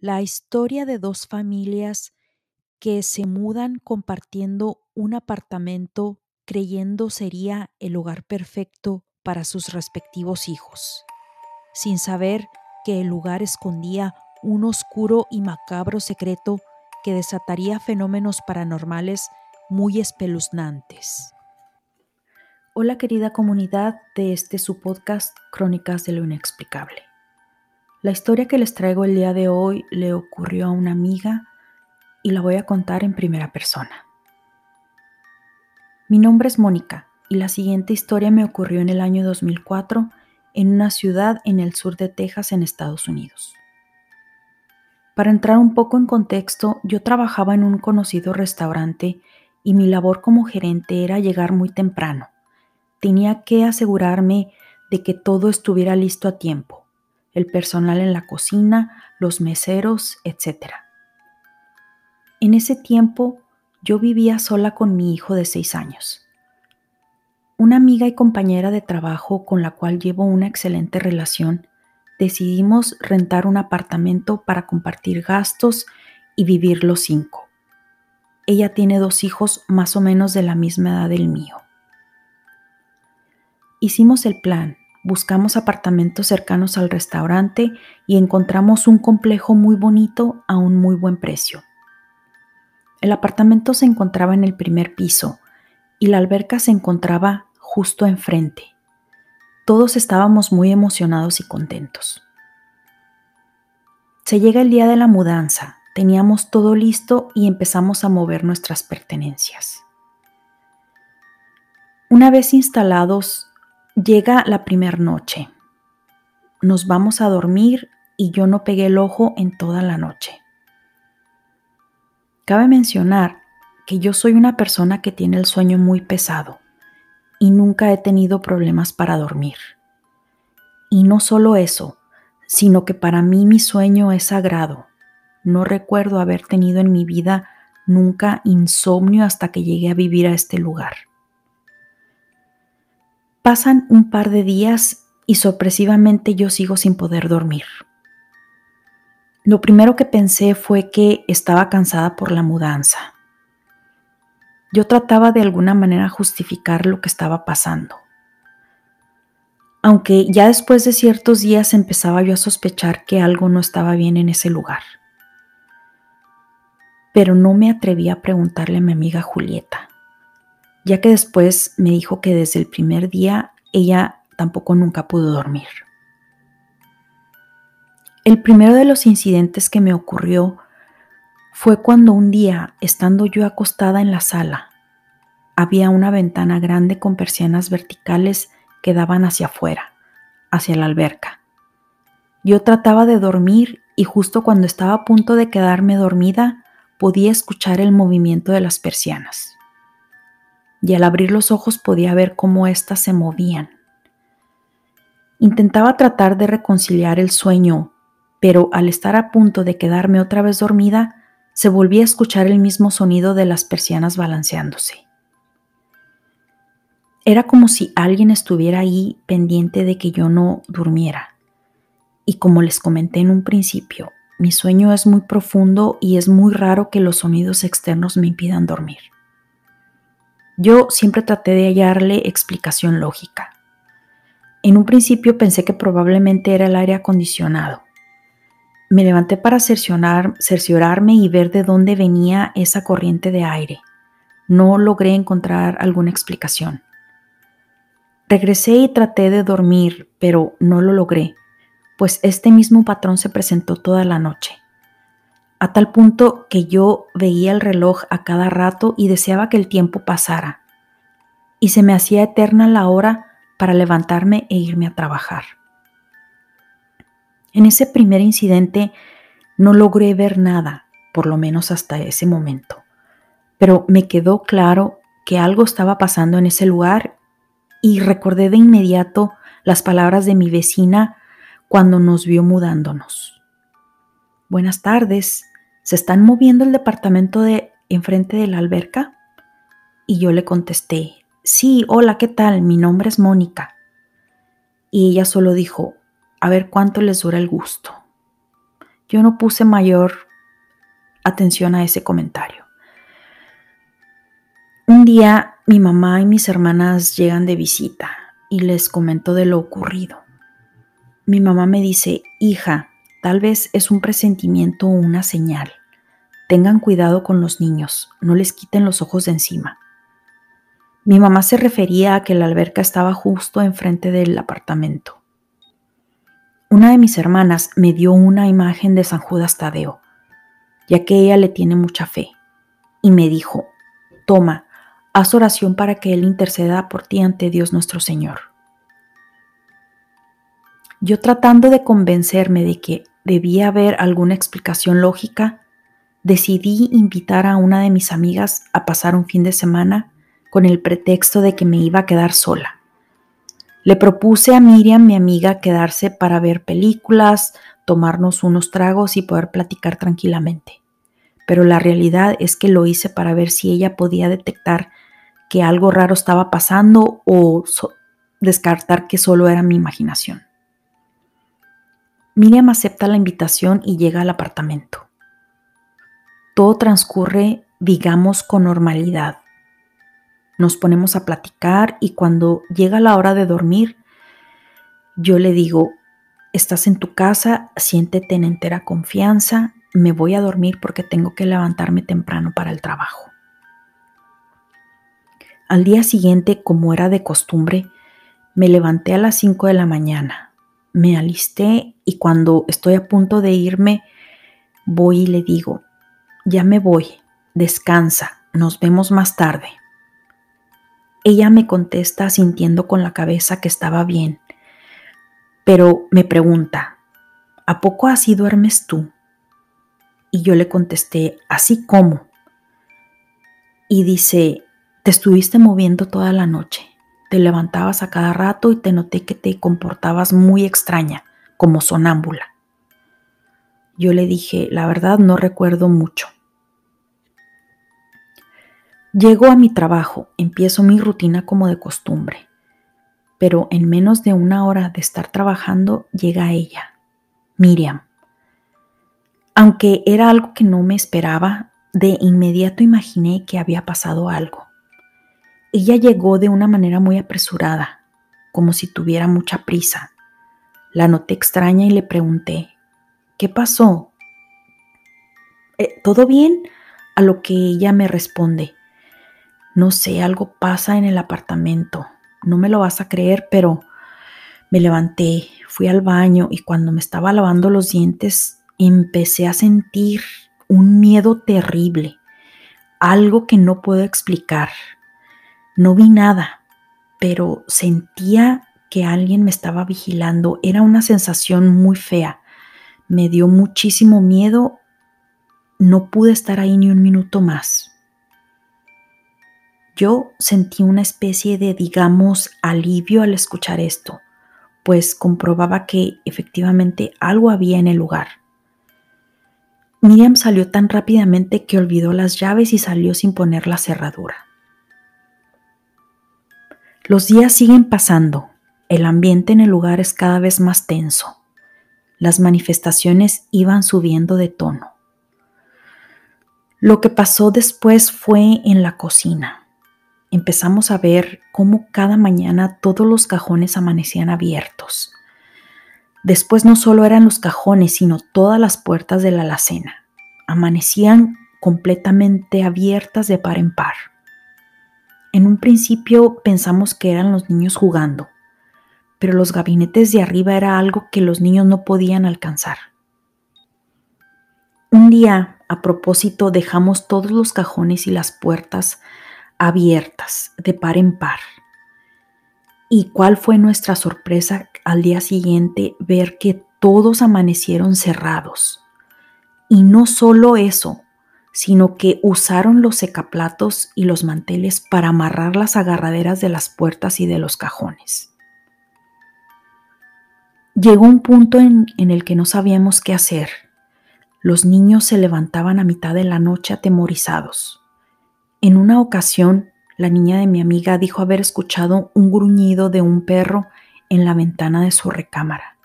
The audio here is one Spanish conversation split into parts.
la historia de dos familias que se mudan compartiendo un apartamento creyendo sería el hogar perfecto para sus respectivos hijos, sin saber que el lugar escondía un oscuro y macabro secreto que desataría fenómenos paranormales muy espeluznantes. Hola querida comunidad de este su podcast Crónicas de lo Inexplicable. La historia que les traigo el día de hoy le ocurrió a una amiga y la voy a contar en primera persona. Mi nombre es Mónica y la siguiente historia me ocurrió en el año 2004 en una ciudad en el sur de Texas en Estados Unidos. Para entrar un poco en contexto, yo trabajaba en un conocido restaurante y mi labor como gerente era llegar muy temprano. Tenía que asegurarme de que todo estuviera listo a tiempo el personal en la cocina, los meseros, etc. En ese tiempo yo vivía sola con mi hijo de seis años. Una amiga y compañera de trabajo con la cual llevo una excelente relación, decidimos rentar un apartamento para compartir gastos y vivir los cinco. Ella tiene dos hijos más o menos de la misma edad del mío. Hicimos el plan Buscamos apartamentos cercanos al restaurante y encontramos un complejo muy bonito a un muy buen precio. El apartamento se encontraba en el primer piso y la alberca se encontraba justo enfrente. Todos estábamos muy emocionados y contentos. Se llega el día de la mudanza, teníamos todo listo y empezamos a mover nuestras pertenencias. Una vez instalados Llega la primera noche. Nos vamos a dormir y yo no pegué el ojo en toda la noche. Cabe mencionar que yo soy una persona que tiene el sueño muy pesado y nunca he tenido problemas para dormir. Y no solo eso, sino que para mí mi sueño es sagrado. No recuerdo haber tenido en mi vida nunca insomnio hasta que llegué a vivir a este lugar. Pasan un par de días y sorpresivamente yo sigo sin poder dormir. Lo primero que pensé fue que estaba cansada por la mudanza. Yo trataba de alguna manera justificar lo que estaba pasando. Aunque ya después de ciertos días empezaba yo a sospechar que algo no estaba bien en ese lugar. Pero no me atreví a preguntarle a mi amiga Julieta ya que después me dijo que desde el primer día ella tampoco nunca pudo dormir. El primero de los incidentes que me ocurrió fue cuando un día, estando yo acostada en la sala, había una ventana grande con persianas verticales que daban hacia afuera, hacia la alberca. Yo trataba de dormir y justo cuando estaba a punto de quedarme dormida podía escuchar el movimiento de las persianas y al abrir los ojos podía ver cómo éstas se movían. Intentaba tratar de reconciliar el sueño, pero al estar a punto de quedarme otra vez dormida, se volvía a escuchar el mismo sonido de las persianas balanceándose. Era como si alguien estuviera ahí pendiente de que yo no durmiera. Y como les comenté en un principio, mi sueño es muy profundo y es muy raro que los sonidos externos me impidan dormir. Yo siempre traté de hallarle explicación lógica. En un principio pensé que probablemente era el aire acondicionado. Me levanté para cerciorarme y ver de dónde venía esa corriente de aire. No logré encontrar alguna explicación. Regresé y traté de dormir, pero no lo logré, pues este mismo patrón se presentó toda la noche a tal punto que yo veía el reloj a cada rato y deseaba que el tiempo pasara, y se me hacía eterna la hora para levantarme e irme a trabajar. En ese primer incidente no logré ver nada, por lo menos hasta ese momento, pero me quedó claro que algo estaba pasando en ese lugar y recordé de inmediato las palabras de mi vecina cuando nos vio mudándonos. Buenas tardes, ¿se están moviendo el departamento de enfrente de la alberca? Y yo le contesté, sí, hola, ¿qué tal? Mi nombre es Mónica. Y ella solo dijo, a ver cuánto les dura el gusto. yo no puse mayor atención a ese comentario. Un día mi mamá y mis hermanas llegan de visita y les comento de lo ocurrido. Mi mamá me dice, hija, tal vez es un presentimiento o una señal. Tengan cuidado con los niños, no les quiten los ojos de encima. Mi mamá se refería a que la alberca estaba justo enfrente del apartamento. Una de mis hermanas me dio una imagen de San Judas Tadeo, ya que ella le tiene mucha fe, y me dijo, toma, haz oración para que Él interceda por ti ante Dios nuestro Señor. Yo tratando de convencerme de que debía haber alguna explicación lógica, decidí invitar a una de mis amigas a pasar un fin de semana con el pretexto de que me iba a quedar sola. Le propuse a Miriam, mi amiga, quedarse para ver películas, tomarnos unos tragos y poder platicar tranquilamente. Pero la realidad es que lo hice para ver si ella podía detectar que algo raro estaba pasando o descartar que solo era mi imaginación. Miriam acepta la invitación y llega al apartamento todo transcurre, digamos, con normalidad. Nos ponemos a platicar y cuando llega la hora de dormir, yo le digo, estás en tu casa, siéntete en entera confianza, me voy a dormir porque tengo que levantarme temprano para el trabajo. Al día siguiente, como era de costumbre, me levanté a las 5 de la mañana, me alisté y cuando estoy a punto de irme, voy y le digo, ya me voy, descansa, nos vemos más tarde. Ella me contesta sintiendo con la cabeza que estaba bien, pero me pregunta, ¿a poco así duermes tú? Y yo le contesté, ¿así como? Y dice, te estuviste moviendo toda la noche, te levantabas a cada rato y te noté que te comportabas muy extraña, como sonámbula. Yo le dije, la verdad no recuerdo mucho. Llego a mi trabajo, empiezo mi rutina como de costumbre, pero en menos de una hora de estar trabajando llega ella, Miriam. Aunque era algo que no me esperaba, de inmediato imaginé que había pasado algo. Ella llegó de una manera muy apresurada, como si tuviera mucha prisa. La noté extraña y le pregunté, ¿Qué pasó? Eh, ¿Todo bien? A lo que ella me responde, no sé, algo pasa en el apartamento. No me lo vas a creer, pero me levanté, fui al baño y cuando me estaba lavando los dientes empecé a sentir un miedo terrible, algo que no puedo explicar. No vi nada, pero sentía que alguien me estaba vigilando. Era una sensación muy fea me dio muchísimo miedo, no pude estar ahí ni un minuto más. Yo sentí una especie de, digamos, alivio al escuchar esto, pues comprobaba que efectivamente algo había en el lugar. Miriam salió tan rápidamente que olvidó las llaves y salió sin poner la cerradura. Los días siguen pasando, el ambiente en el lugar es cada vez más tenso las manifestaciones iban subiendo de tono. Lo que pasó después fue en la cocina. Empezamos a ver cómo cada mañana todos los cajones amanecían abiertos. Después no solo eran los cajones, sino todas las puertas de la alacena. Amanecían completamente abiertas de par en par. En un principio pensamos que eran los niños jugando, pero los gabinetes de arriba era algo que los niños no podían alcanzar. Un día, a propósito, dejamos todos los cajones y las puertas abiertas de par en par. ¿Y cuál fue nuestra sorpresa al día siguiente ver que todos amanecieron cerrados? Y no solo eso, sino que usaron los secaplatos y los manteles para amarrar las agarraderas de las puertas y de los cajones. Llegó un punto en, el que no sabíamos qué hacer. Los niños se levantaban a mitad de la noche atemorizados. En una ocasión, la niña de mi amiga dijo haber escuchado un gruñido de un perro en la ventana de su recámara.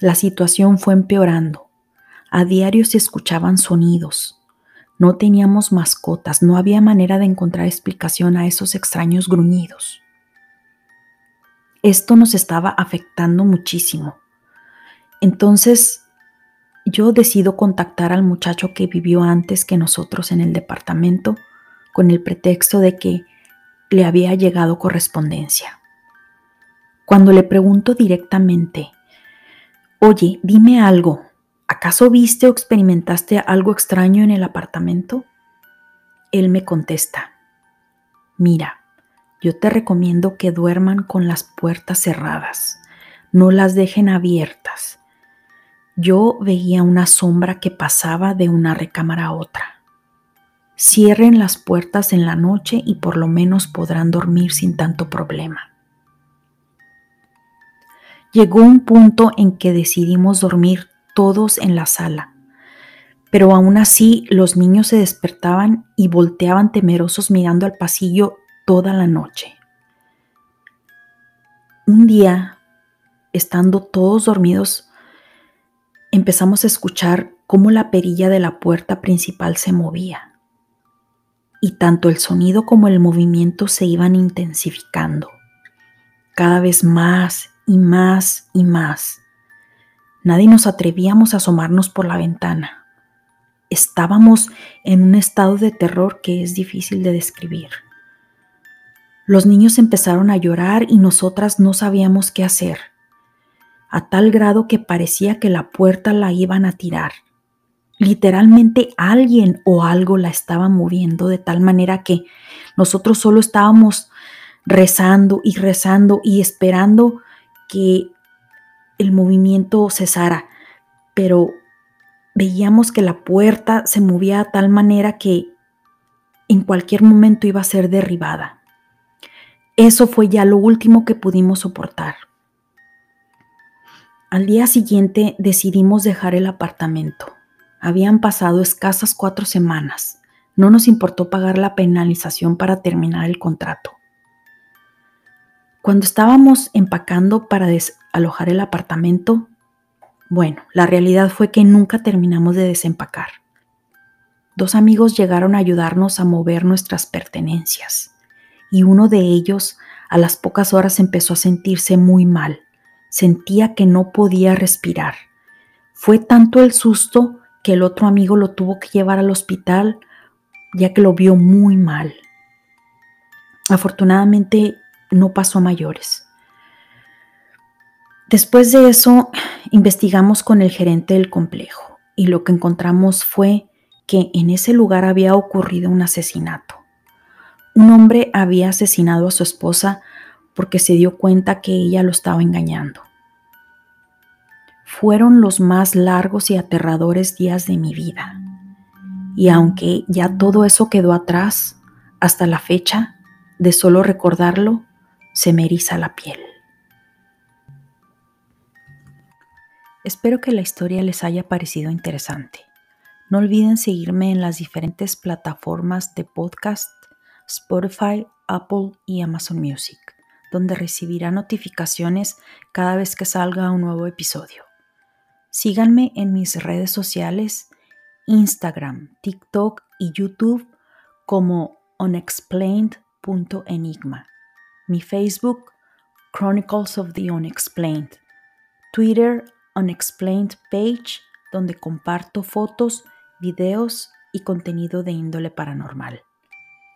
La situación fue empeorando. A diario se escuchaban sonidos. No teníamos mascotas, no había manera de encontrar explicación a esos extraños gruñidos. Esto nos estaba afectando muchísimo. Entonces yo decido contactar al muchacho que vivió antes que nosotros en el departamento con el pretexto de que le había llegado correspondencia. Cuando le pregunto directamente, oye, dime algo, ¿acaso viste o experimentaste algo extraño en el apartamento? Él me contesta, mira, yo te recomiendo que duerman con las puertas cerradas, no las dejen abiertas yo veía una sombra que pasaba de una recámara a otra. Cierren las puertas en la noche y por lo menos podrán dormir sin tanto problema. Llegó un punto en que decidimos dormir todos en la sala, pero aún así los niños se despertaban y volteaban temerosos mirando al pasillo toda la noche. Un día, estando todos dormidos, empezamos a escuchar cómo la perilla de la puerta principal se movía. Y tanto el sonido como el movimiento se iban intensificando, cada vez más y más y más. Nadie nos atrevíamos a asomarnos por la ventana. Estábamos en un estado de terror que es difícil de describir. Los niños empezaron a llorar y nosotras no sabíamos qué hacer a tal grado que parecía que la puerta la iban a tirar. Literalmente alguien o algo la estaba moviendo de tal manera que nosotros solo estábamos rezando y rezando y esperando que el movimiento cesara, pero veíamos que la puerta se movía de tal manera que en cualquier momento iba a ser derribada. Eso fue ya lo último que pudimos soportar. Al día siguiente decidimos dejar el apartamento. Habían pasado escasas cuatro semanas. No nos importó pagar la penalización para terminar el contrato. Cuando estábamos empacando para desalojar el apartamento, bueno, la realidad fue que nunca terminamos de desempacar. Dos amigos llegaron a ayudarnos a mover nuestras pertenencias y uno de ellos a las pocas horas empezó a sentirse muy mal Sentía que no podía respirar. Fue tanto el susto que el otro amigo lo tuvo que llevar al hospital ya que lo vio muy mal. Afortunadamente no pasó a mayores. Después de eso, investigamos con el gerente del complejo y lo que encontramos fue que en ese lugar había ocurrido un asesinato. Un hombre había asesinado a su esposa porque se dio cuenta que ella lo estaba engañando. Fueron los más largos y aterradores días de mi vida. Y aunque ya todo eso quedó atrás, hasta la fecha, de solo recordarlo, se me eriza la piel. Espero que la historia les haya parecido interesante. No olviden seguirme en las diferentes plataformas de podcast, Spotify, Apple y Amazon Music donde recibirá notificaciones cada vez que salga un nuevo episodio. Síganme en mis redes sociales, Instagram, TikTok y YouTube como unexplained.enigma. Mi Facebook, Chronicles of the Unexplained. Twitter, Unexplained Page, donde comparto fotos, videos y contenido de índole paranormal.